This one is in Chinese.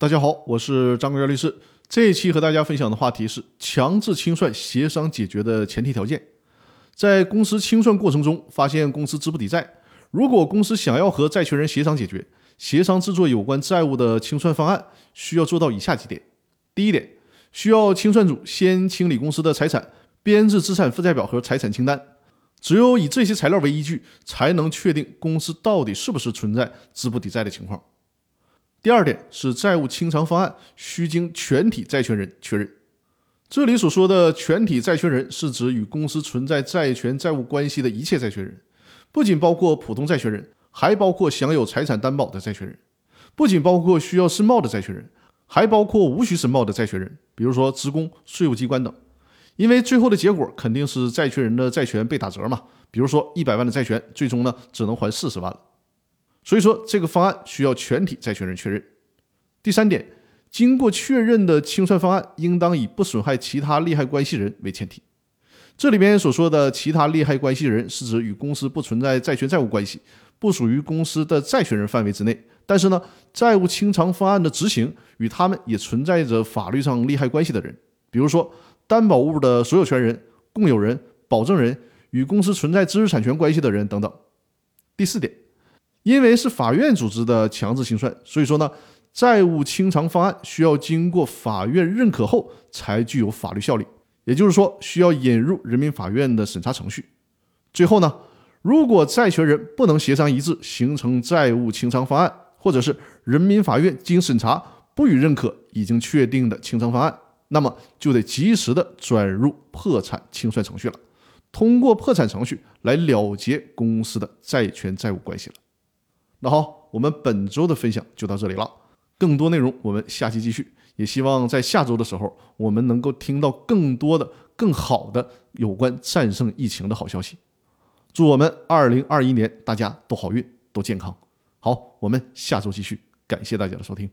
大家好，我是张国元律师。这一期和大家分享的话题是强制清算协商解决的前提条件。在公司清算过程中，发现公司资不抵债，如果公司想要和债权人协商解决，协商制作有关债务的清算方案，需要做到以下几点：第一点，需要清算组先清理公司的财产，编制资产负债表和财产清单。只有以这些材料为依据，才能确定公司到底是不是存在资不抵债的情况。第二点是债务清偿方案需经全体债权人确认。这里所说的全体债权人是指与公司存在债权债务关系的一切债权人，不仅包括普通债权人，还包括享有财产担保的债权人；不仅包括需要申报的债权人，还包括无需申报的债权人，比如说职工、税务机关等。因为最后的结果肯定是债权人的债权被打折嘛，比如说一百万的债权，最终呢只能还四十万了。所以说，这个方案需要全体债权人确认。第三点，经过确认的清算方案应当以不损害其他利害关系人为前提。这里边所说的其他利害关系人，是指与公司不存在债权债务关系，不属于公司的债权人范围之内，但是呢，债务清偿方案的执行与他们也存在着法律上利害关系的人，比如说担保物的所有权人、共有人、保证人与公司存在知识产权关系的人等等。第四点。因为是法院组织的强制清算，所以说呢，债务清偿方案需要经过法院认可后才具有法律效力，也就是说需要引入人民法院的审查程序。最后呢，如果债权人不能协商一致形成债务清偿方案，或者是人民法院经审查不予认可已经确定的清偿方案，那么就得及时的转入破产清算程序了，通过破产程序来了结公司的债权债务关系了。那好，我们本周的分享就到这里了。更多内容我们下期继续。也希望在下周的时候，我们能够听到更多的、更好的有关战胜疫情的好消息。祝我们二零二一年大家都好运、都健康。好，我们下周继续。感谢大家的收听。